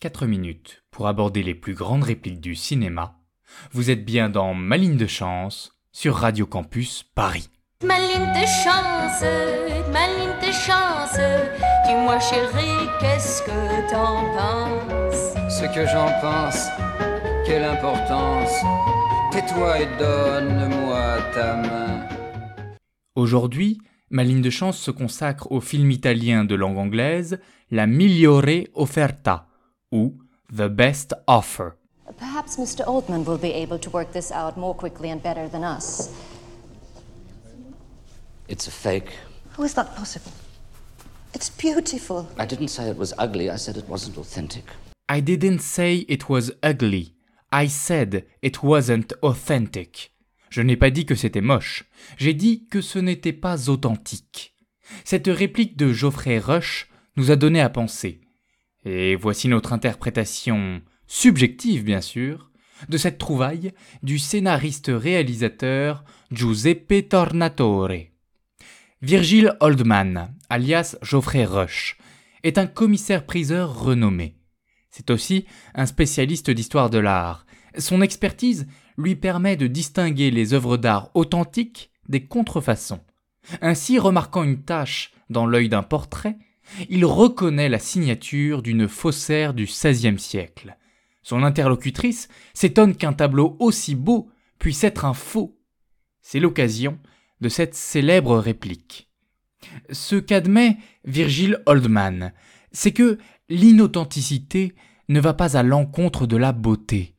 4 minutes pour aborder les plus grandes répliques du cinéma. Vous êtes bien dans Ma ligne de chance sur Radio Campus Paris. Ma ligne de chance, ma ligne de chance. Dis-moi chérie, qu'est-ce que t'en penses? Ce que j'en pense, quelle importance. Tais-toi et donne-moi ta main. Aujourd'hui, ma ligne de chance se consacre au film italien de langue anglaise La migliore offerta ou The Best Offer. Perhaps Mr. Oldman will be able to work this out more quickly and better than us. It's a fake. How is that possible? It's beautiful. I didn't say it was ugly, I said it wasn't authentic. I didn't say it was ugly. I said it wasn't authentic. Je n'ai pas dit que c'était moche. J'ai dit que ce n'était pas authentique. Cette réplique de Geoffrey Rush nous a donné à penser. Et voici notre interprétation subjective, bien sûr, de cette trouvaille du scénariste-réalisateur Giuseppe Tornatore. Virgil Oldman, alias Geoffrey Rush, est un commissaire-priseur renommé. C'est aussi un spécialiste d'histoire de l'art. Son expertise lui permet de distinguer les œuvres d'art authentiques des contrefaçons. Ainsi, remarquant une tache dans l'œil d'un portrait, il reconnaît la signature d'une faussaire du XVIe siècle. Son interlocutrice s'étonne qu'un tableau aussi beau puisse être un faux. C'est l'occasion de cette célèbre réplique. Ce qu'admet Virgil Oldman, c'est que l'inauthenticité ne va pas à l'encontre de la beauté.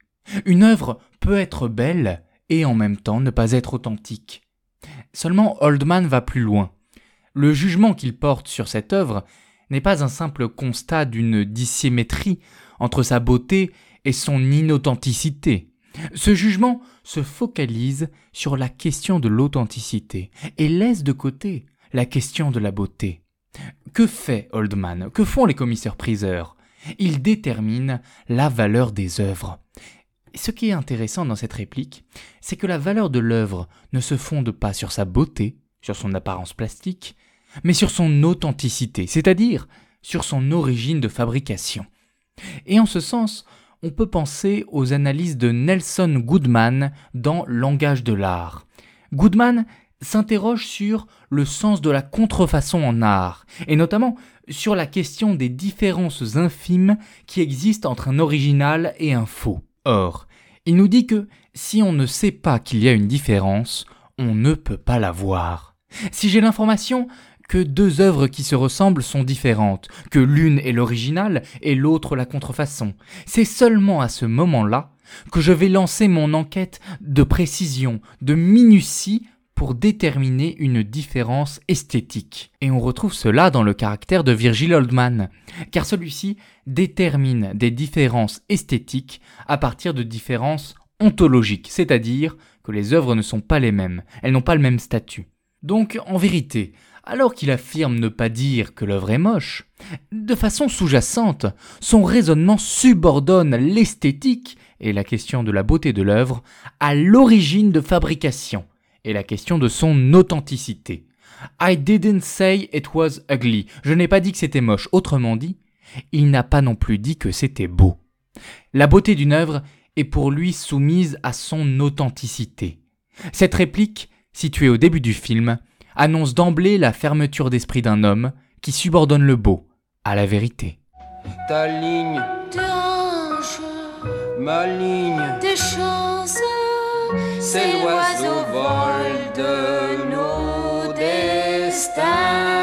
Une œuvre peut être belle et en même temps ne pas être authentique. Seulement Oldman va plus loin. Le jugement qu'il porte sur cette œuvre n'est pas un simple constat d'une dissymétrie entre sa beauté et son inauthenticité. Ce jugement se focalise sur la question de l'authenticité et laisse de côté la question de la beauté. Que fait Oldman? Que font les commissaires-priseurs? Ils déterminent la valeur des œuvres. Ce qui est intéressant dans cette réplique, c'est que la valeur de l'œuvre ne se fonde pas sur sa beauté, sur son apparence plastique, mais sur son authenticité, c'est-à-dire sur son origine de fabrication. Et en ce sens, on peut penser aux analyses de Nelson Goodman dans Langage de l'art. Goodman s'interroge sur le sens de la contrefaçon en art, et notamment sur la question des différences infimes qui existent entre un original et un faux. Or, il nous dit que si on ne sait pas qu'il y a une différence, on ne peut pas la voir. Si j'ai l'information que deux œuvres qui se ressemblent sont différentes, que l'une est l'original et l'autre la contrefaçon, c'est seulement à ce moment-là que je vais lancer mon enquête de précision, de minutie pour déterminer une différence esthétique. Et on retrouve cela dans le caractère de Virgil Oldman, car celui-ci détermine des différences esthétiques à partir de différences ontologiques, c'est-à-dire que les œuvres ne sont pas les mêmes, elles n'ont pas le même statut. Donc, en vérité, alors qu'il affirme ne pas dire que l'œuvre est moche, de façon sous-jacente, son raisonnement subordonne l'esthétique et la question de la beauté de l'œuvre à l'origine de fabrication, et la question de son authenticité. I didn't say it was ugly. Je n'ai pas dit que c'était moche. Autrement dit, il n'a pas non plus dit que c'était beau. La beauté d'une œuvre est pour lui soumise à son authenticité. Cette réplique, située au début du film, annonce d'emblée la fermeture d'esprit d'un homme qui subordonne le beau à la vérité. Ta ligne, ma ligne, tes chances, c'est l'oiseau vol de nos destins.